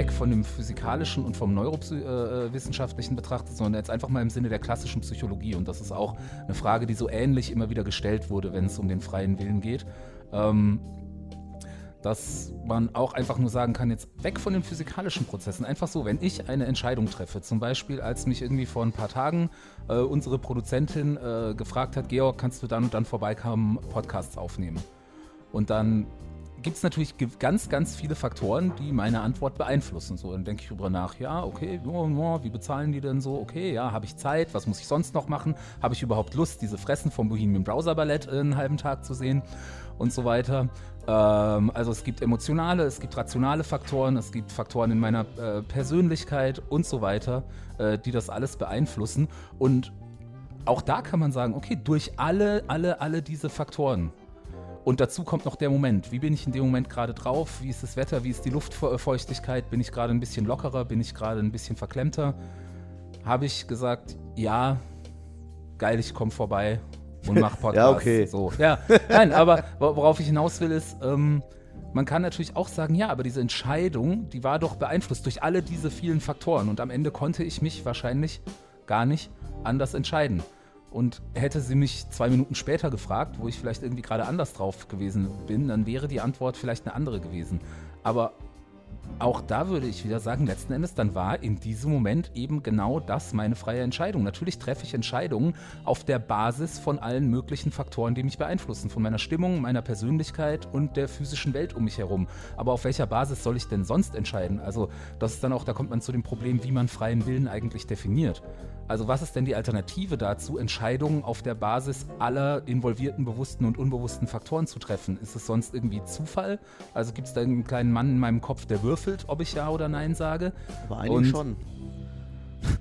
weg von dem physikalischen und vom neurowissenschaftlichen betrachtet, sondern jetzt einfach mal im Sinne der klassischen Psychologie. Und das ist auch eine Frage, die so ähnlich immer wieder gestellt wurde, wenn es um den freien Willen geht. Ähm, dass man auch einfach nur sagen kann, jetzt weg von den physikalischen Prozessen. Einfach so, wenn ich eine Entscheidung treffe, zum Beispiel als mich irgendwie vor ein paar Tagen äh, unsere Produzentin äh, gefragt hat, Georg, kannst du dann und dann vorbeikommen, Podcasts aufnehmen? Und dann gibt es natürlich ganz, ganz viele Faktoren, die meine Antwort beeinflussen. So, dann denke ich darüber nach, ja, okay, wie bezahlen die denn so? Okay, ja, habe ich Zeit? Was muss ich sonst noch machen? Habe ich überhaupt Lust, diese Fressen vom Bohemian Browser Ballett einen halben Tag zu sehen? Und so weiter. Ähm, also es gibt emotionale, es gibt rationale Faktoren, es gibt Faktoren in meiner äh, Persönlichkeit und so weiter, äh, die das alles beeinflussen. Und auch da kann man sagen, okay, durch alle, alle, alle diese Faktoren und dazu kommt noch der Moment. Wie bin ich in dem Moment gerade drauf? Wie ist das Wetter? Wie ist die Luftfeuchtigkeit? Bin ich gerade ein bisschen lockerer? Bin ich gerade ein bisschen verklemmter? Habe ich gesagt, ja, geil, ich komme vorbei und mach Podcast. ja, okay. So. Ja, nein, aber worauf ich hinaus will, ist, ähm, man kann natürlich auch sagen, ja, aber diese Entscheidung, die war doch beeinflusst durch alle diese vielen Faktoren. Und am Ende konnte ich mich wahrscheinlich gar nicht anders entscheiden. Und hätte sie mich zwei Minuten später gefragt, wo ich vielleicht irgendwie gerade anders drauf gewesen bin, dann wäre die Antwort vielleicht eine andere gewesen. Aber auch da würde ich wieder sagen, letzten Endes, dann war in diesem Moment eben genau das meine freie Entscheidung. Natürlich treffe ich Entscheidungen auf der Basis von allen möglichen Faktoren, die mich beeinflussen. Von meiner Stimmung, meiner Persönlichkeit und der physischen Welt um mich herum. Aber auf welcher Basis soll ich denn sonst entscheiden? Also, das ist dann auch, da kommt man zu dem Problem, wie man freien Willen eigentlich definiert. Also was ist denn die Alternative dazu, Entscheidungen auf der Basis aller involvierten bewussten und unbewussten Faktoren zu treffen? Ist es sonst irgendwie Zufall? Also gibt es da einen kleinen Mann in meinem Kopf, der würfelt, ob ich ja oder nein sage? Eigentlich und schon.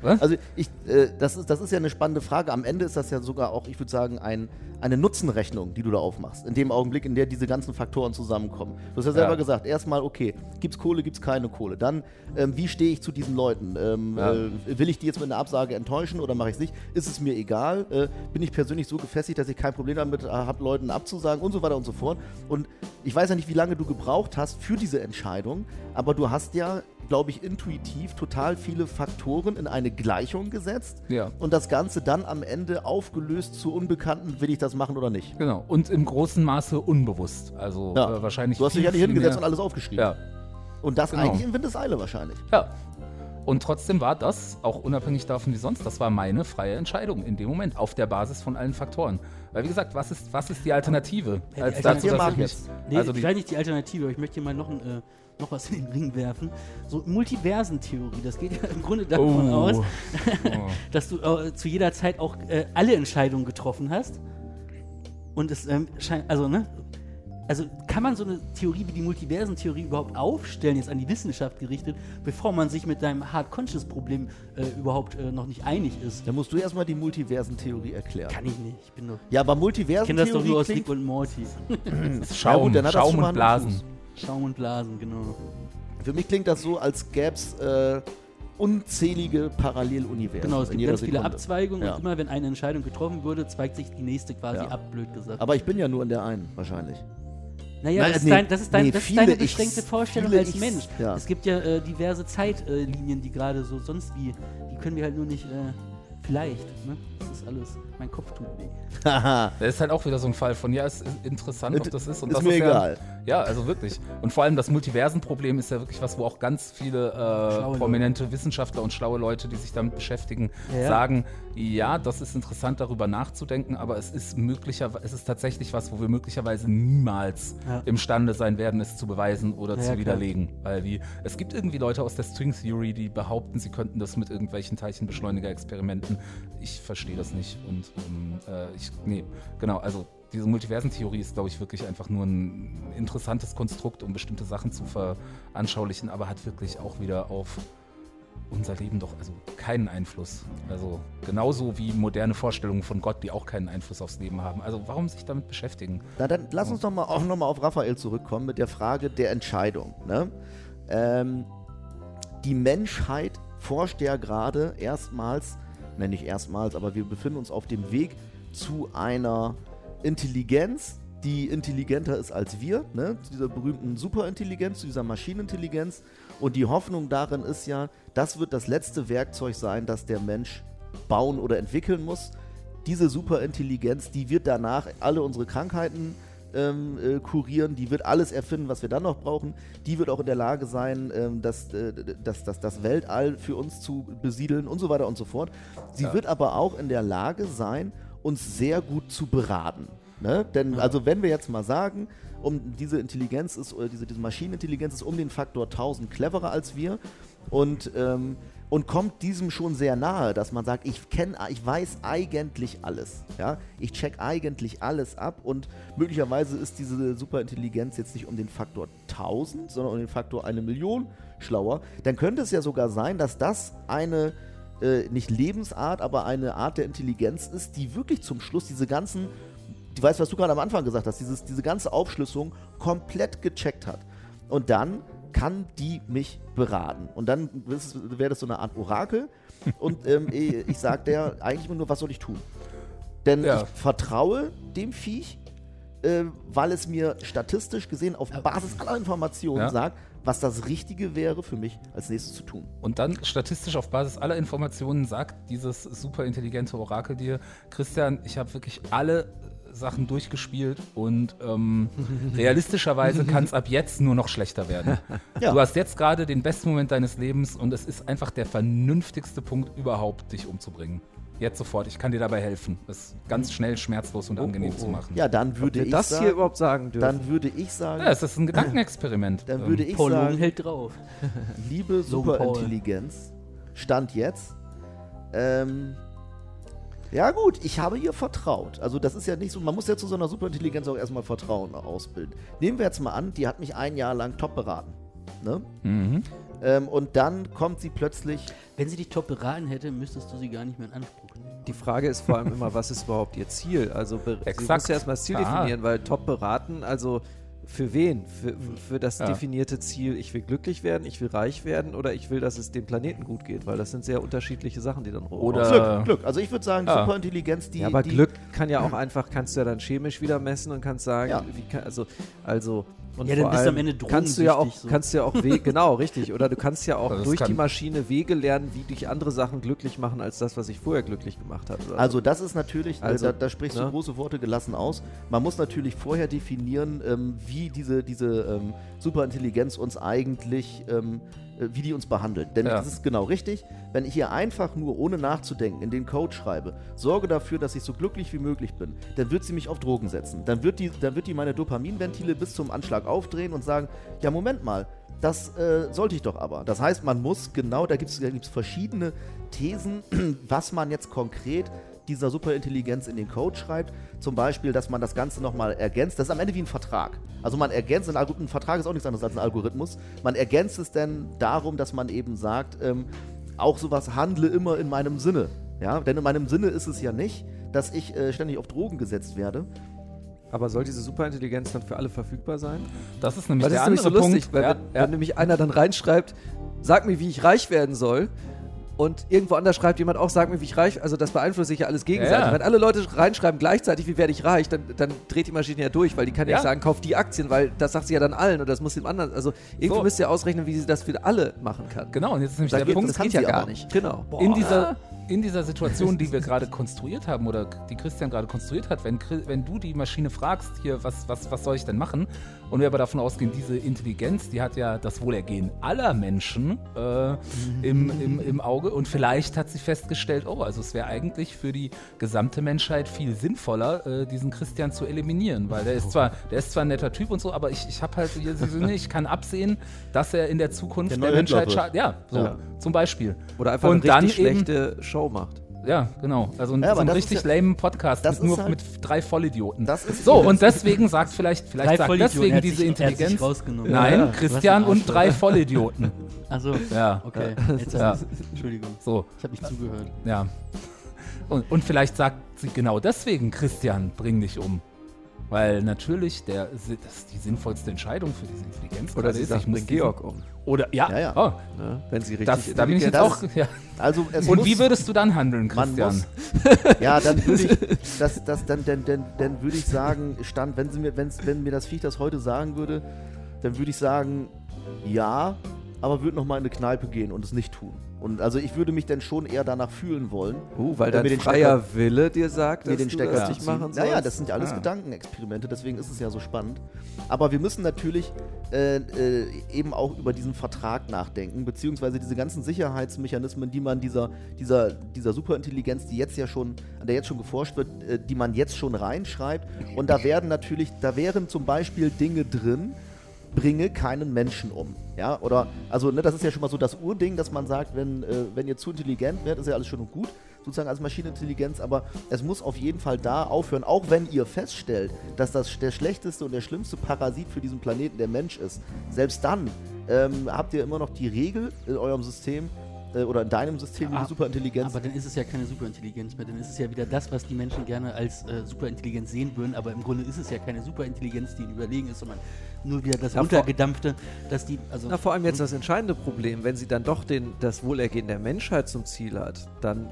Was? Also ich, äh, das, ist, das ist ja eine spannende Frage. Am Ende ist das ja sogar auch, ich würde sagen, ein, eine Nutzenrechnung, die du da aufmachst. In dem Augenblick, in der diese ganzen Faktoren zusammenkommen. Du hast ja selber ja. gesagt, erstmal, okay, gibt es Kohle, gibt es keine Kohle. Dann, ähm, wie stehe ich zu diesen Leuten? Ähm, ja. äh, will ich die jetzt mit einer Absage enttäuschen oder mache ich es nicht? Ist es mir egal? Äh, bin ich persönlich so gefestigt, dass ich kein Problem damit äh, habe, Leuten abzusagen und so weiter und so fort. Und ich weiß ja nicht, wie lange du gebraucht hast für diese Entscheidung, aber du hast ja glaube ich, intuitiv total viele Faktoren in eine Gleichung gesetzt ja. und das Ganze dann am Ende aufgelöst zu Unbekannten, will ich das machen oder nicht. Genau, und im großen Maße unbewusst. Also ja. äh, wahrscheinlich. Du hast dich ja nicht hingesetzt und alles aufgeschrieben. Ja. Und das genau. eigentlich in Windeseile wahrscheinlich. Ja. Und trotzdem war das, auch unabhängig davon wie sonst, das war meine freie Entscheidung in dem Moment, auf der Basis von allen Faktoren. Weil wie gesagt, was ist, was ist die Alternative? Als dazu, dass ich mich, nee, also die, nicht die Alternative, aber ich möchte hier mal noch ein äh, noch was in den Ring werfen. So Multiversentheorie, das geht ja im Grunde davon oh. aus, oh. dass du äh, zu jeder Zeit auch äh, alle Entscheidungen getroffen hast. Und es ähm, scheint, also, ne? Also kann man so eine Theorie wie die Multiversentheorie überhaupt aufstellen, jetzt an die Wissenschaft gerichtet, bevor man sich mit deinem Hard-Conscious-Problem äh, überhaupt äh, noch nicht einig ist? Da musst du erstmal die Multiversentheorie erklären. Kann ich nicht, ich bin nur. Ja, aber Multiversentheorie. Ich kenne das doch nur aus Rick und Morty. Schaum, ja, gut, Schaum und Blasen. Schaum und Blasen, genau. Für mich klingt das so, als gäbe es äh, unzählige Paralleluniversen. Genau, es gibt ganz Sekunde. viele Abzweigungen ja. und immer wenn eine Entscheidung getroffen wurde, zweigt sich die nächste quasi ja. ab, blöd gesagt. Aber ich bin ja nur in der einen, wahrscheinlich. Naja, Nein, das, nee, ist dein, das, ist dein, nee, das ist deine beschränkte Vorstellung als Mensch. Ja. Es gibt ja äh, diverse Zeitlinien, die gerade so sonst wie, die können wir halt nur nicht, äh, vielleicht, ne? Ist alles mein Kopf tut weh. das ist halt auch wieder so ein Fall von, ja, es ist interessant, ob das ist. Und ist das mir ist egal. Ja, ja, also wirklich. Und vor allem das Multiversenproblem ist ja wirklich was, wo auch ganz viele äh, prominente Leute. Wissenschaftler und schlaue Leute, die sich damit beschäftigen, ja. sagen, ja, das ist interessant, darüber nachzudenken, aber es ist möglicherweise, es ist tatsächlich was, wo wir möglicherweise niemals ja. imstande sein werden, es zu beweisen oder zu widerlegen. Klar. Weil wie, es gibt irgendwie Leute aus der String Theory, die behaupten, sie könnten das mit irgendwelchen Teilchenbeschleuniger-Experimenten. Ich verstehe das nicht. Und ähm, äh, ich, nee, genau, also diese Multiversentheorie ist, glaube ich, wirklich einfach nur ein interessantes Konstrukt, um bestimmte Sachen zu veranschaulichen, aber hat wirklich auch wieder auf unser Leben doch also keinen Einfluss. Also genauso wie moderne Vorstellungen von Gott, die auch keinen Einfluss aufs Leben haben. Also warum sich damit beschäftigen? Na dann lass uns doch mal auch nochmal auf Raphael zurückkommen mit der Frage der Entscheidung. Ne? Ähm, die Menschheit forscht ja gerade erstmals nenne ich erstmals, aber wir befinden uns auf dem Weg zu einer Intelligenz, die intelligenter ist als wir, ne? zu dieser berühmten Superintelligenz, zu dieser Maschinenintelligenz. Und die Hoffnung darin ist ja, das wird das letzte Werkzeug sein, das der Mensch bauen oder entwickeln muss. Diese Superintelligenz, die wird danach alle unsere Krankheiten ähm, äh, kurieren, die wird alles erfinden, was wir dann noch brauchen. Die wird auch in der Lage sein, ähm, das, äh, das, das, das Weltall für uns zu besiedeln und so weiter und so fort. Sie ja. wird aber auch in der Lage sein, uns sehr gut zu beraten. Ne? Denn ja. also wenn wir jetzt mal sagen, um diese Intelligenz ist, oder diese, diese Maschinenintelligenz ist um den Faktor 1000 cleverer als wir und ähm, und kommt diesem schon sehr nahe, dass man sagt, ich kenne, ich weiß eigentlich alles. Ja? Ich check eigentlich alles ab und möglicherweise ist diese Superintelligenz jetzt nicht um den Faktor 1000, sondern um den Faktor eine Million schlauer. Dann könnte es ja sogar sein, dass das eine äh, nicht Lebensart, aber eine Art der Intelligenz ist, die wirklich zum Schluss diese ganzen, du weißt, was du gerade am Anfang gesagt hast, dieses, diese ganze Aufschlüsselung komplett gecheckt hat. Und dann kann die mich beraten. Und dann wäre das so eine Art Orakel. Und ähm, ich sage der eigentlich nur, was soll ich tun? Denn ja. ich vertraue dem Viech, äh, weil es mir statistisch gesehen auf Basis aller Informationen ja. sagt, was das Richtige wäre für mich als nächstes zu tun. Und dann statistisch auf Basis aller Informationen sagt dieses super intelligente Orakel dir, Christian, ich habe wirklich alle Sachen durchgespielt und ähm, realistischerweise kann es ab jetzt nur noch schlechter werden. Ja. Du hast jetzt gerade den besten Moment deines Lebens und es ist einfach der vernünftigste Punkt überhaupt, dich umzubringen. Jetzt sofort, ich kann dir dabei helfen, es ganz schnell, schmerzlos und oh, angenehm oh, oh. zu machen. Ja, dann würde ich das sagen, hier überhaupt sagen dürfen. Dann würde ich sagen, ja, es ist ein Gedankenexperiment. Dann würde ich Paul sagen, hält drauf. liebe Superintelligenz, Stand jetzt, ähm, ja gut, ich habe ihr vertraut. Also das ist ja nicht so, man muss ja zu so einer Superintelligenz auch erstmal Vertrauen ausbilden. Nehmen wir jetzt mal an, die hat mich ein Jahr lang top beraten. Ne? Mhm. Ähm, und dann kommt sie plötzlich. Wenn sie dich top beraten hätte, müsstest du sie gar nicht mehr in Anspruch nehmen. Die Frage ist vor allem immer, was ist überhaupt ihr Ziel? Also Exakt. sie muss ja erstmal das Ziel ah. definieren, weil top beraten, also für wen? Für, für das ja. definierte Ziel, ich will glücklich werden, ich will reich werden oder ich will, dass es dem Planeten gut geht, weil das sind sehr unterschiedliche Sachen, die dann rum. Oder Glück, Glück. Also ich würde sagen, ja. Superintelligenz, die. Ja, aber die Glück kann ja auch einfach, kannst du ja dann chemisch wieder messen und kannst sagen, ja. kann, also, also und ja, dann bist du am Ende kannst du ja auch, so. kannst du ja auch Wege, genau, richtig. Oder du kannst ja auch also durch die Maschine Wege lernen, wie dich andere Sachen glücklich machen, als das, was ich vorher glücklich gemacht habe. Also das ist natürlich, äh, also, da, da, sprichst ne? du große Worte gelassen aus. Man muss natürlich vorher definieren, ähm, wie diese, diese ähm, Superintelligenz uns eigentlich ähm, äh, wie die uns behandelt. Denn ja. das ist genau richtig. Wenn ich hier einfach nur ohne nachzudenken in den Code schreibe, sorge dafür, dass ich so glücklich wie möglich bin, dann wird sie mich auf Drogen setzen. Dann wird die, dann wird die meine Dopaminventile bis zum Anschlag aufdrehen und sagen, ja Moment mal, das äh, sollte ich doch aber. Das heißt, man muss genau, da gibt es verschiedene Thesen, was man jetzt konkret dieser Superintelligenz in den Code schreibt. Zum Beispiel, dass man das Ganze nochmal ergänzt. Das ist am Ende wie ein Vertrag. Also man ergänzt, ein, ein, Vertrag ist auch nichts anderes als ein Algorithmus. Man ergänzt es denn darum, dass man eben sagt, ähm, auch sowas handle immer in meinem Sinne. Ja, denn in meinem Sinne ist es ja nicht, dass ich äh, ständig auf Drogen gesetzt werde. Aber soll diese Superintelligenz dann für alle verfügbar sein? Das ist nämlich, das der ist nämlich so lustig, Punkt. weil ja, wenn, ja. wenn nämlich einer dann reinschreibt, sag mir, wie ich reich werden soll, und irgendwo anders schreibt jemand auch, sag mir, wie ich reich, also das beeinflusst sich ja alles gegenseitig. Ja. Wenn alle Leute reinschreiben gleichzeitig, wie werde ich reich, dann, dann dreht die Maschine ja durch, weil die kann ja, ja sagen, kauf die Aktien, weil das sagt sie ja dann allen und das muss dem anderen, also irgendwie so. müsst ihr ausrechnen, wie sie das für alle machen kann. Genau, und jetzt ist nämlich da der Punkt, das geht ja gar nicht. Genau. Boah. In dieser in dieser Situation, die wir gerade konstruiert haben oder die Christian gerade konstruiert hat, wenn, wenn du die Maschine fragst, hier, was, was, was soll ich denn machen? Und wir aber davon ausgehen, diese Intelligenz, die hat ja das Wohlergehen aller Menschen äh, im, im, im Auge und vielleicht hat sie festgestellt, oh, also es wäre eigentlich für die gesamte Menschheit viel sinnvoller, äh, diesen Christian zu eliminieren, weil der ist zwar, der ist zwar ein netter Typ und so, aber ich, ich habe halt, ich kann absehen, dass er in der Zukunft der, der Menschheit schadet. Ja, so, ja. zum Beispiel. Oder einfach und eine richtig schlechte Show Show macht. Ja, genau. Also ein, ja, so ein richtig ja, lame Podcast mit nur halt, mit drei Vollidioten. Das ist so, und deswegen sagt vielleicht, vielleicht sagt deswegen diese Intelligenz. Nein, ja, Christian und drei Vollidioten. Also, ja. Okay. Jetzt ja. Entschuldigung. So. Ich habe nicht zugehört. Ja. Und, und vielleicht sagt sie genau deswegen, Christian, bring dich um. Weil natürlich der, das ist die sinnvollste Entscheidung für diese Intelligenz. Oder sie ist, sagt ich muss Georg um. Oder, ja, Ja, ja. Oh, Ne? Wenn sie richtig das, da bin ich jetzt Das- auch. Ja. Also Und muss, wie würdest du dann handeln, Christian? muss, ja, dann würde ich, das, das, dann, dann, dann, dann würde ich sagen, stand, wenn sie mir, wenn mir das Viech das heute sagen würde, dann würde ich sagen, ja, aber würde noch mal in eine Kneipe gehen und es nicht tun. Und also ich würde mich dann schon eher danach fühlen wollen. Uh, weil dein den freier Wille dir sagt, mir dass den du Stecker das zu nicht machen sollst. Naja, das sind ja alles Ah. Gedankenexperimente, deswegen ist es ja so spannend. Aber wir müssen natürlich äh, äh, eben auch über diesen Vertrag nachdenken, beziehungsweise diese ganzen Sicherheitsmechanismen, die man dieser, dieser, dieser Superintelligenz, die jetzt ja schon, an der jetzt schon geforscht wird, äh, die man jetzt schon reinschreibt. Und da werden natürlich, da wären zum Beispiel Dinge drin, bringe keinen Menschen um. Ja, oder, also, ne, das ist ja schon mal so das Urding, dass man sagt, wenn, äh, wenn ihr zu intelligent werdet, ist ja alles schön und gut, sozusagen als Maschinenintelligenz, aber es muss auf jeden Fall da aufhören, auch wenn ihr feststellt, dass das der schlechteste und der schlimmste Parasit für diesen Planeten der Mensch ist. Selbst dann ähm, habt ihr immer noch die Regel in eurem System, äh, oder in deinem System, Ah, die Superintelligenz. Aber dann ist es ja keine Superintelligenz mehr. Dann ist es ja wieder das, was die Menschen gerne als äh, Superintelligenz sehen würden. Aber im Grunde ist es ja keine Superintelligenz, die ihnen überlegen ist, sondern nur wieder das Ja, vor- runtergedampfte, dass die. Also, Na, vor allem jetzt das entscheidende Problem, wenn sie dann doch den, das Wohlergehen der Menschheit zum Ziel hat, dann,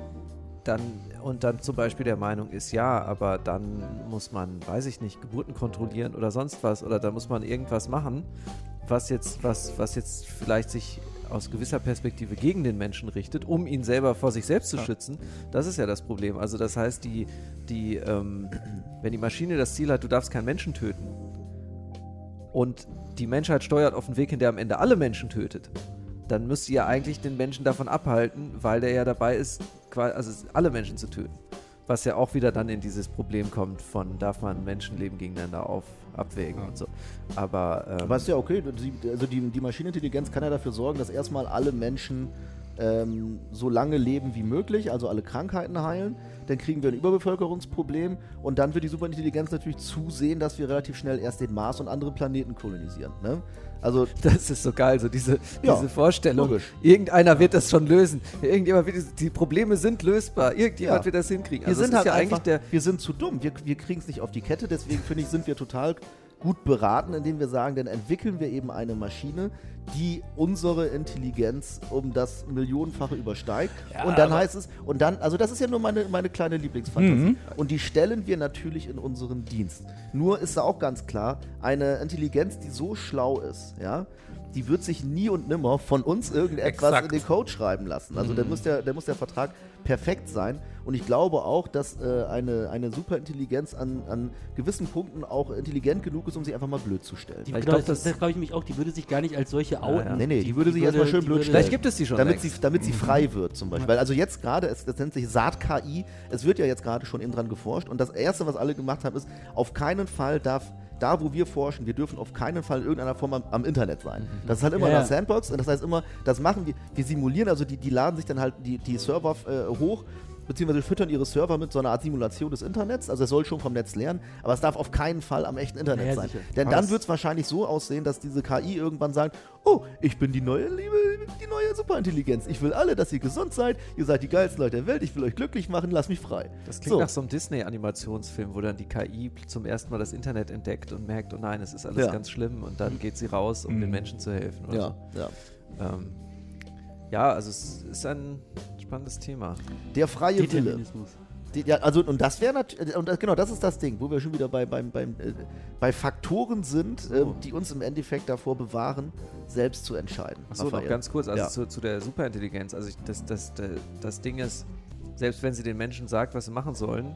dann und dann zum Beispiel der Meinung ist, ja, aber dann muss man, weiß ich nicht, Geburten kontrollieren oder sonst was, oder da muss man irgendwas machen, was jetzt, was, was jetzt vielleicht sich aus gewisser Perspektive gegen den Menschen richtet, um ihn selber vor sich selbst zu schützen. Das ist ja das Problem. Also das heißt, die, die, ähm, wenn die Maschine das Ziel hat, du darfst keinen Menschen töten, und die Menschheit steuert auf einen Weg hin, der am Ende alle Menschen tötet, dann müsste ihr eigentlich den Menschen davon abhalten, weil der ja dabei ist, also alle Menschen zu töten. Was ja auch wieder dann in dieses Problem kommt von, darf man Menschenleben gegeneinander auf, abwägen und so. Aber, ähm, Aber ist ja okay. Die, also die, die Maschinenintelligenz kann ja dafür sorgen, dass erstmal alle Menschen ähm, so lange leben wie möglich, also alle Krankheiten heilen. Dann kriegen wir ein Überbevölkerungsproblem und dann wird die Superintelligenz natürlich zusehen, dass wir relativ schnell erst den Mars und andere Planeten kolonisieren. Ne? Also das ist so geil, so diese, Ja, diese Vorstellung. logisch. Irgendeiner wird das schon lösen. Irgendjemand wird, die Probleme sind lösbar. Irgendjemand Ja. wird das hinkriegen. wir Also sind es halt ja einfach, wir sind zu dumm. Wir, wir kriegen es nicht auf die Kette. Deswegen finde ich, sind wir total gut beraten, indem wir sagen, dann entwickeln wir eben eine Maschine, die unsere Intelligenz um das Millionenfache übersteigt. Ja, und dann heißt es, und dann, also das ist ja nur meine, meine kleine Lieblingsfantasie. Mhm. Und die stellen wir natürlich in unseren Dienst. Nur ist da auch ganz klar, eine Intelligenz, die so schlau ist, ja, die wird sich nie und nimmer von uns irgendetwas Exakt. in den Code schreiben lassen. Also da muss der, da muss der Vertrag perfekt sein. Und ich glaube auch, dass äh, eine, eine Superintelligenz an, an gewissen Punkten auch intelligent genug ist, um sich einfach mal blöd zu stellen. die, Ich ich glaub, glaube, das- das, das glaube ich mich auch, die würde sich gar nicht als solche outen. ja. Nee, nee, die würde sich erstmal schön die blöd würde- vielleicht gibt es die schon damit längst. sie, damit sie frei wird zum Beispiel. Weil also jetzt gerade, es, es nennt sich Saat-KI, es wird ja jetzt gerade schon eben dran geforscht und das Erste, was alle gemacht haben, ist, auf keinen Fall darf, da wo wir forschen, wir dürfen auf keinen Fall in irgendeiner Form am, am Internet sein. Das ist halt immer Ja, in Sandbox und das heißt immer, das machen wir, wir simulieren, also die, die laden sich dann halt die, die Server äh, hoch, beziehungsweise füttern ihre Server mit so einer Art Simulation des Internets. Also es soll schon vom Netz lernen, aber es darf auf keinen Fall am echten Internet Ja, sein. sicher. Denn dann wird es wahrscheinlich so aussehen, dass diese KI irgendwann sagt, oh, ich bin die neue, liebe, die neue Superintelligenz. Ich will alle, dass ihr gesund seid, ihr seid die geilsten Leute der Welt, ich will euch glücklich machen, lasst mich frei. Das klingt So. nach so einem Disney-Animationsfilm, wo dann die KI zum ersten Mal das Internet entdeckt und merkt, oh nein, es ist alles Ja. ganz schlimm und dann geht sie raus, um Mhm. den Menschen zu helfen. Ja, ja. Ähm, ja, also es ist ein spannendes Thema. Der freie Wille. Die, ja, also, und das wäre natürlich, und das, genau, das ist das Ding, wo wir schon wieder bei, beim, beim, äh, bei Faktoren sind, ähm, die uns im Endeffekt davor bewahren, selbst zu entscheiden. Achso, noch ganz kurz, also Ja. zu, zu der Superintelligenz. Also ich, das, das, das, das Ding ist, selbst wenn sie den Menschen sagt, was sie machen sollen,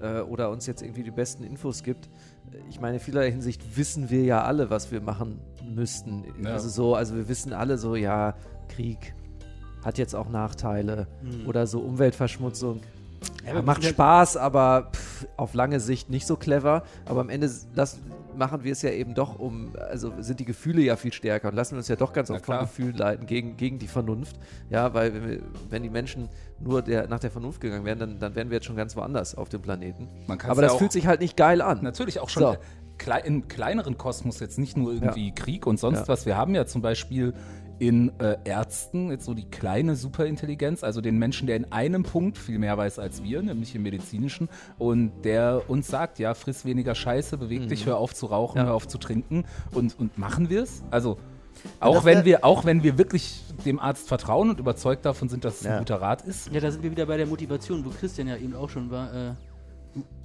äh, oder uns jetzt irgendwie die besten Infos gibt, äh, ich meine, in vielerlei Hinsicht wissen wir ja alle, was wir machen müssten. Ja. Also so, also wir wissen alle so, ja, Krieg hat jetzt auch Nachteile Mhm. oder so Umweltverschmutzung. Ja, Ja, macht Spaß, aber pff, auf lange Sicht nicht so clever. Aber am Ende das machen wir es ja eben doch um, also sind die Gefühle ja viel stärker und lassen uns ja doch ganz oft von. Gefühlen leiten gegen, gegen die Vernunft. Ja, weil wenn, wir, wenn die Menschen nur der, nach der Vernunft gegangen wären, dann, dann wären wir jetzt schon ganz woanders auf dem Planeten. Aber ja das auch- fühlt sich halt nicht geil an. Natürlich auch schon So. klei in kleineren Kosmos, jetzt nicht nur irgendwie Krieg und sonst Ja. was. Wir haben ja zum Beispiel in äh, Ärzten, jetzt so die kleine Superintelligenz, also den Menschen, der in einem Punkt viel mehr weiß als wir, nämlich im medizinischen, und der uns sagt, ja, friss weniger Scheiße, beweg mhm. dich, hör auf zu rauchen, ja. hör auf zu trinken und, und machen wir es? Also auch wenn, wir, auch wenn wir wirklich dem Arzt vertrauen und überzeugt davon sind, dass es ja. ein guter Rat ist. Ja, da sind wir wieder bei der Motivation, wo Christian ja eben auch schon war. Äh,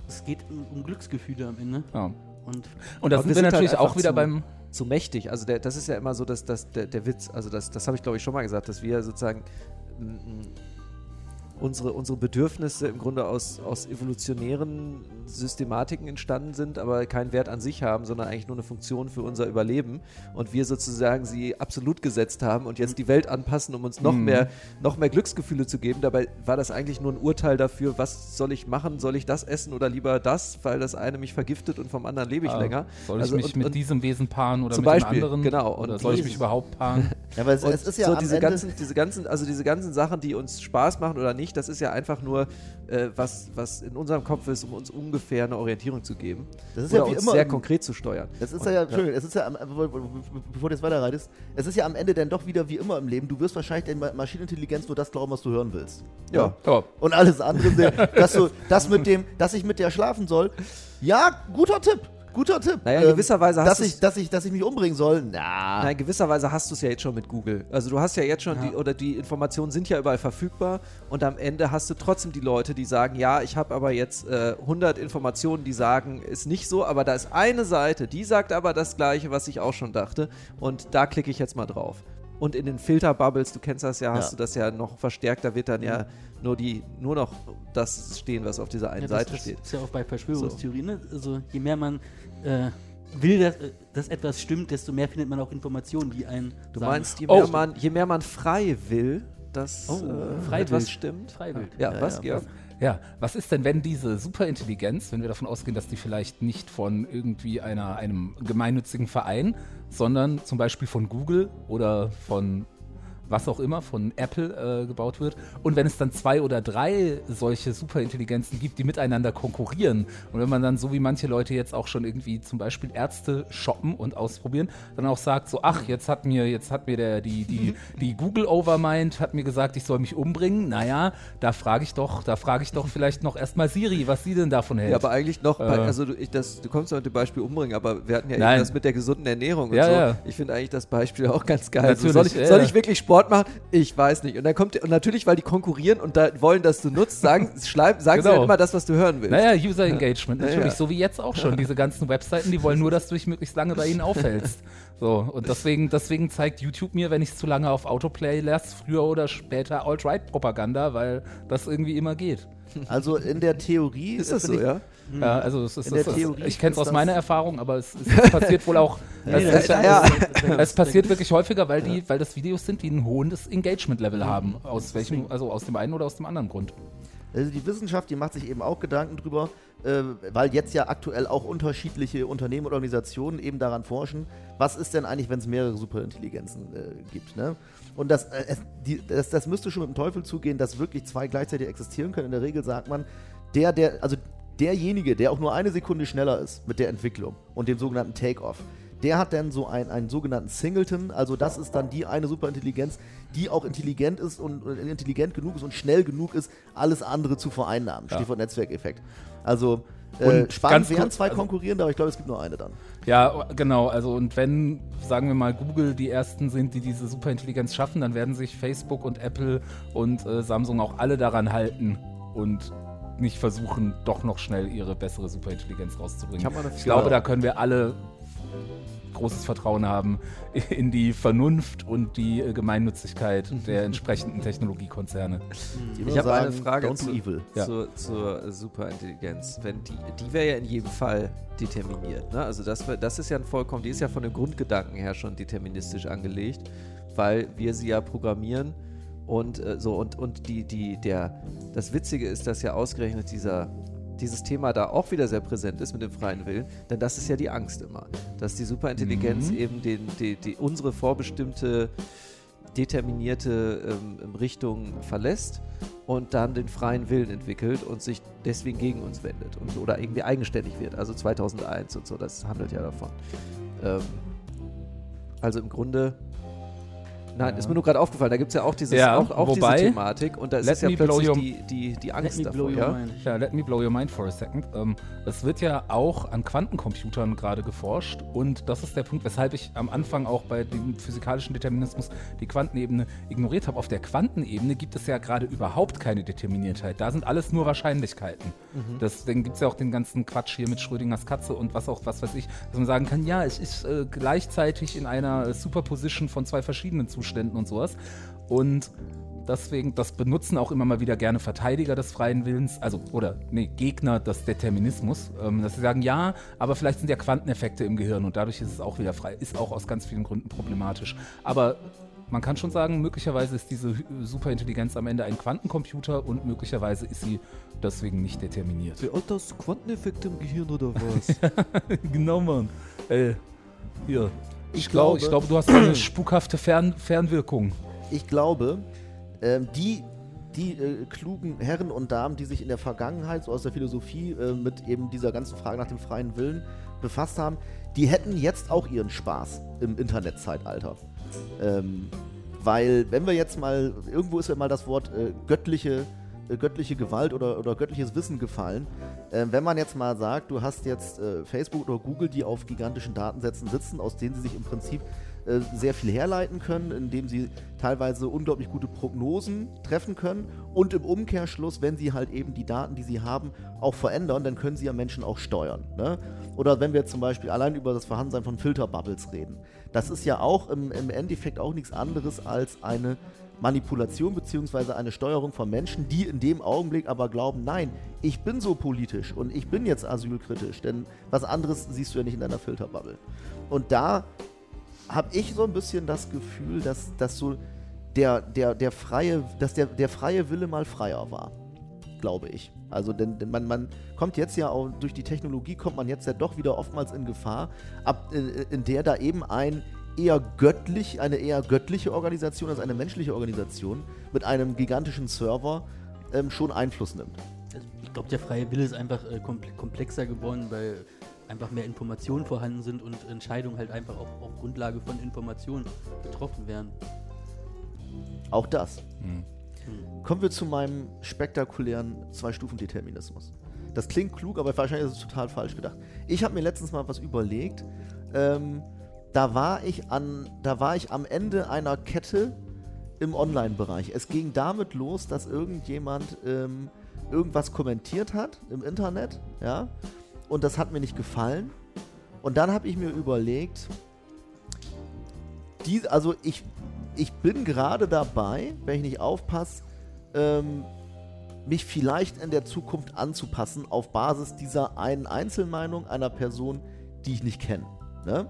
es geht um, um, Glücksgefühle am Ende. Ja. Und, und da sind wir, sind natürlich halt auch wieder zu, beim. Zu mächtig. Also der, das ist ja immer so, dass, dass der, der Witz, also das, das habe ich glaube ich schon mal gesagt, dass wir sozusagen unsere, unsere Bedürfnisse im Grunde aus, aus evolutionären Systematiken entstanden sind, aber keinen Wert an sich haben, sondern eigentlich nur eine Funktion für unser Überleben und wir sozusagen sie absolut gesetzt haben und jetzt die Welt anpassen, um uns noch, mhm. mehr, noch mehr Glücksgefühle zu geben. Dabei war das eigentlich nur ein Urteil dafür, was soll ich machen? Soll ich das essen oder lieber das, weil das eine mich vergiftet und vom anderen lebe ich ah, länger? Soll ich also mich und, mit und diesem Wesen paaren oder zum mit Beispiel, dem anderen? Genau. Oder soll ich mich überhaupt paaren? ja, weil es, es ist ja so diese ganzen, diese ganzen, also diese ganzen Sachen, die uns Spaß machen oder nicht, das ist ja einfach nur äh, was, was in unserem Kopf ist, um uns ungefähr eine Orientierung zu geben. Das ist ja wie immer sehr konkret zu steuern. Das ist Und, ja, Entschuldigung, es ist ja, bevor du jetzt weiterreitest, es ist ja am Ende dann doch wieder wie immer im Leben, du wirst wahrscheinlich der Maschinenintelligenz nur das glauben, was du hören willst. Ja. ja. Und alles andere, dass du, das mit dem, dass ich mit der schlafen soll, ja, guter Tipp. Guter Tipp. Naja, in ähm, gewisser Weise hast dass ich, dass ich, dass ich mich umbringen soll. Na. Nein, in gewisser Weise hast du es ja jetzt schon mit Google. Also du hast ja jetzt schon ja. die oder die Informationen sind ja überall verfügbar und am Ende hast du trotzdem die Leute, die sagen, ja, ich habe aber jetzt äh, 100 Informationen, die sagen, ist nicht so, aber da ist eine Seite, die sagt aber das Gleiche, was ich auch schon dachte und da klicke ich jetzt mal drauf. Und in den Filterbubbles, du kennst das ja, hast ja. du das ja noch verstärkt, da wird dann ja mhm. nur die, nur noch das stehen, was auf dieser einen ja, Seite das steht. Das ist ja auch bei Verschwörungstheorien, so. ne? Also je mehr man äh, will, dass, äh, dass, etwas stimmt, desto mehr findet man auch Informationen, die einen. Du sagen. meinst, je mehr, oh. man, je mehr man frei will, dass oh, äh, etwas stimmt? Freiwild. Ja, ja, was, ja, Georg? Ja, was ist denn, wenn diese Superintelligenz, wenn wir davon ausgehen, dass die vielleicht nicht von irgendwie einer, einem gemeinnützigen Verein, sondern zum Beispiel von Google oder von was auch immer von Apple äh, gebaut wird. Und wenn es dann zwei oder drei solche Superintelligenzen gibt, die miteinander konkurrieren und wenn man dann so wie manche Leute jetzt auch schon irgendwie zum Beispiel Ärzte shoppen und ausprobieren, dann auch sagt so, ach, jetzt hat mir, jetzt hat mir der, die, die, die Google Overmind hat mir gesagt, ich soll mich umbringen. Naja, da frage ich doch, da frage ich doch vielleicht noch erstmal Siri, was sie denn davon hält. Ja, aber eigentlich noch, äh, also du, ich, das, du kommst ja mit dem Beispiel umbringen, aber wir hatten ja eben das mit der gesunden Ernährung und ja, so. Ja. Ich finde eigentlich das Beispiel auch ganz geil. So, soll, ich, soll ich wirklich Sport Sport machen? Ich weiß nicht. Und dann kommt, und natürlich, weil die konkurrieren und da wollen, dass du nutzt, sagen, sagen genau. sie halt immer das, was du hören willst. Naja, User Engagement, natürlich. Ja. So wie jetzt auch schon. Diese ganzen Webseiten, die wollen nur, dass du dich möglichst lange bei ihnen aufhältst. So, und deswegen, deswegen zeigt YouTube mir, wenn ich es zu lange auf Autoplay lasse, früher oder später Alt-Right-Propaganda, weil das irgendwie immer geht. Also in der Theorie ist das so, ich, ja? Mhm. Ja, also es ist, in der ist, Theorie ich kenne es aus meiner Erfahrung, aber es, es passiert wohl auch. es, es, ja. es, passiert wirklich häufiger, weil die, weil das Videos sind, die ein hohes Engagement-Level haben. Aus welchem, also aus dem einen oder aus dem anderen Grund. Also die Wissenschaft, die macht sich eben auch Gedanken drüber, äh, weil jetzt ja aktuell auch unterschiedliche Unternehmen und Organisationen eben daran forschen, was ist denn eigentlich, wenn es mehrere Superintelligenzen äh, gibt. Ne? Und das, äh, die, das, das müsste schon mit dem Teufel zugehen, dass wirklich zwei gleichzeitig existieren können. In der Regel sagt man, der, der, also derjenige, der auch nur eine Sekunde schneller ist mit der Entwicklung und dem sogenannten Take-Off, der hat dann so ein, einen sogenannten Singleton, also das ist dann die eine Superintelligenz, die auch intelligent ist und, intelligent genug ist und schnell genug ist, alles andere zu vereinnahmen. Ja. Stichwort Netzwerkeffekt. Also äh, spannend wären zwei also, konkurrierende, aber ich glaube, es gibt nur eine dann. Ja, genau. Also und wenn, sagen wir mal, Google die ersten sind, die diese Superintelligenz schaffen, dann werden sich Facebook und Apple und äh, Samsung auch alle daran halten und nicht versuchen, doch noch schnell ihre bessere Superintelligenz rauszubringen. Ich, ich glaube, da können wir alle großes Vertrauen haben in die Vernunft und die äh, Gemeinnützigkeit der entsprechenden Technologiekonzerne. Ich habe eine Frage zu, ja. zur, zur, Superintelligenz. Wenn die die wäre ja in jedem Fall determiniert. Ne? Also das, das ist ja ein vollkommen, die ist ja von dem Grundgedanken her schon deterministisch angelegt, weil wir sie ja programmieren und äh, so, und, und die, die, der, das Witzige ist, dass ja ausgerechnet dieser, dieses Thema da auch wieder sehr präsent ist mit dem freien Willen, denn das ist ja die Angst immer, dass die Superintelligenz mhm. eben den, die, die, unsere vorbestimmte, determinierte ähm, Richtung verlässt und dann den freien Willen entwickelt und sich deswegen gegen uns wendet und, oder irgendwie eigenständig wird. Also 2001 und so, das handelt ja davon. Ähm, also im Grunde Nein, ist mir nur gerade aufgefallen. Da gibt es ja auch, dieses, Ja, auch, auch wobei, diese Thematik und da ist ja plötzlich your- die, die, die Angst Let me blow davor. Ja? mind. Ja, let me blow your mind for a second. Ähm, es wird ja auch an Quantencomputern gerade geforscht und das ist der Punkt, weshalb ich am Anfang auch bei dem physikalischen Determinismus die Quantenebene ignoriert habe. Auf der Quantenebene gibt es ja gerade überhaupt keine Determiniertheit. Da sind alles nur Wahrscheinlichkeiten. Deswegen gibt es ja auch den ganzen Quatsch hier mit Schrödingers Katze und was auch, was weiß ich, dass man sagen kann, ja, es ist äh, gleichzeitig in einer Superposition von zwei verschiedenen Zuständen und sowas. Und Deswegen, das benutzen auch immer mal wieder gerne Verteidiger des freien Willens, also oder nee, Gegner des Determinismus, ähm, dass sie sagen, ja, aber vielleicht sind ja Quanteneffekte im Gehirn und dadurch ist es auch wieder frei, ist auch aus ganz vielen Gründen problematisch. Aber man kann schon sagen, möglicherweise ist diese Superintelligenz am Ende ein Quantencomputer und möglicherweise ist sie deswegen nicht determiniert. Hat das Quanteneffekte im Gehirn oder was? genau, Mann. Ey, hier. Ich glaube, glaube- ich glaube, du hast eine spukhafte Fern Fernwirkung. Ich glaube, ähm, die, die äh, klugen Herren und Damen, die sich in der Vergangenheit, so aus der Philosophie, äh, mit eben dieser ganzen Frage nach dem freien Willen befasst haben, die hätten jetzt auch ihren Spaß im Internetzeitalter. Ähm, weil, wenn wir jetzt mal, irgendwo ist ja mal das Wort äh, göttliche, göttliche Gewalt oder, oder göttliches Wissen gefallen. Ähm, wenn man jetzt mal sagt, du hast jetzt äh, Facebook oder Google, die auf gigantischen Datensätzen sitzen, aus denen sie sich im Prinzip äh, sehr viel herleiten können, indem sie teilweise unglaublich gute Prognosen treffen können und im Umkehrschluss, wenn sie halt eben die Daten, die sie haben, auch verändern, dann können sie ja Menschen auch steuern. Ne? Oder wenn wir zum Beispiel allein über das Vorhandensein von Filterbubbles reden. Das ist ja auch im, im Endeffekt auch nichts anderes als eine Manipulation bzw. eine Steuerung von Menschen, die in dem Augenblick aber glauben, nein, ich bin so politisch und ich bin jetzt asylkritisch, denn was anderes siehst du ja nicht in deiner Filterbubble. Und da habe ich so ein bisschen das Gefühl, dass, dass so der, der, der freie, dass der, der freie Wille mal freier war, glaube ich. Also denn, denn man, man kommt jetzt ja auch durch die Technologie kommt man jetzt ja doch wieder oftmals in Gefahr, ab, in, in der da eben ein eher göttlich, eine eher göttliche Organisation als eine menschliche Organisation mit einem gigantischen Server ähm, schon Einfluss nimmt. Also ich glaube, der freie Wille ist einfach äh, komple- komplexer geworden, weil einfach mehr Informationen vorhanden sind und Entscheidungen halt einfach auch auf Grundlage von Informationen getroffen werden. Auch das. Hm. Kommen wir zu meinem spektakulären Zwei-Stufen-Determinismus. Das klingt klug, aber wahrscheinlich ist es total falsch gedacht. Ich habe mir letztens mal was überlegt. Ähm, da war ich an, da war ich am Ende einer Kette im Online-Bereich. Es ging damit los, dass irgendjemand ähm, irgendwas kommentiert hat im Internet, ja, und das hat mir nicht gefallen. Und dann habe ich mir überlegt, die, also ich, ich bin gerade dabei, wenn ich nicht aufpasse, ähm, mich vielleicht in der Zukunft anzupassen auf Basis dieser einen Einzelmeinung einer Person, die ich nicht kenne. Ne?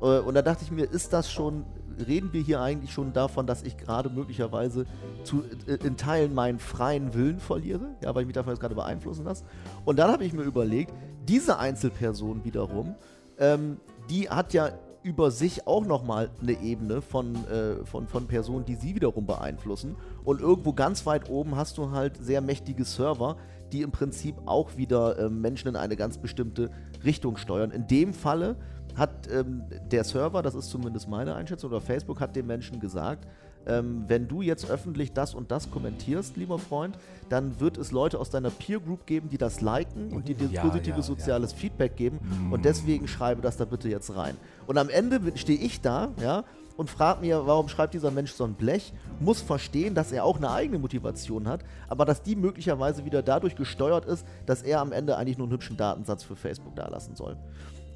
Äh, Und da dachte ich mir, ist das schon, reden wir hier eigentlich schon davon, dass ich gerade möglicherweise zu, äh, in Teilen meinen freien Willen verliere, ja, weil ich mich davon jetzt gerade beeinflussen lasse. Und dann habe ich mir überlegt, diese Einzelperson wiederum, ähm, die hat ja über sich auch nochmal eine Ebene von, äh, von, von Personen, die sie wiederum beeinflussen. Und irgendwo ganz weit oben hast du halt sehr mächtige Server, die im Prinzip auch wieder ähm, Menschen in eine ganz bestimmte Richtung steuern. In dem Falle hat ähm, der Server, das ist zumindest meine Einschätzung, oder Facebook hat dem Menschen gesagt, ähm, wenn du jetzt öffentlich das und das kommentierst, lieber Freund, dann wird es Leute aus deiner Peer Group geben, die das liken und die dir Ja, positives ja, soziales Feedback geben und deswegen schreibe das da bitte jetzt rein. Und am Ende stehe ich da, ja, und frage mir, warum schreibt dieser Mensch so ein Blech, muss verstehen, dass er auch eine eigene Motivation hat, aber dass die möglicherweise wieder dadurch gesteuert ist, dass er am Ende eigentlich nur einen hübschen Datensatz für Facebook dalassen soll.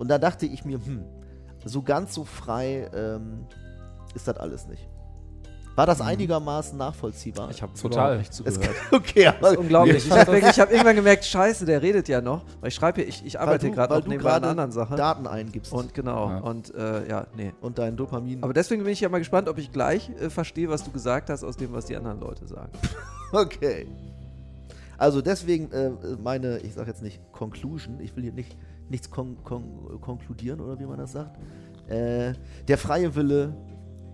Und da dachte ich mir, hm, so ganz so frei ähm, ist das alles nicht. War das einigermaßen nachvollziehbar? Ich habe Total. nicht Es- zugehört. okay, aber unglaublich. Ich habe hab irgendwann gemerkt, scheiße, der redet ja noch. Weil ich schreibe hier, ich, ich arbeite gerade noch nebenbei an gerade anderen Sachen. Daten eingibst Und genau, Ja. und äh, ja, nee. und dein Dopamin. Aber deswegen bin ich ja mal gespannt, ob ich gleich äh, verstehe, was du gesagt hast, aus dem, was die anderen Leute sagen. Okay. Also deswegen äh, meine, ich sage jetzt nicht Conclusion, ich will hier nicht nichts kon kon konkludieren oder wie man das sagt. Äh, der freie Wille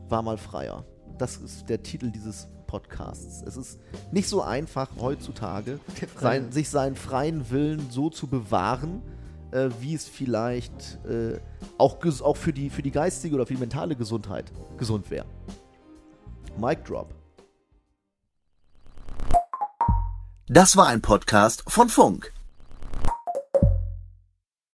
war mal freier. Das ist der Titel dieses Podcasts. Es ist nicht so einfach heutzutage, sein, sich seinen freien Willen so zu bewahren, äh, wie es vielleicht äh, auch, auch für, die, für die geistige oder für die mentale Gesundheit gesund wäre. Mic Drop. Das war ein Podcast von Funk.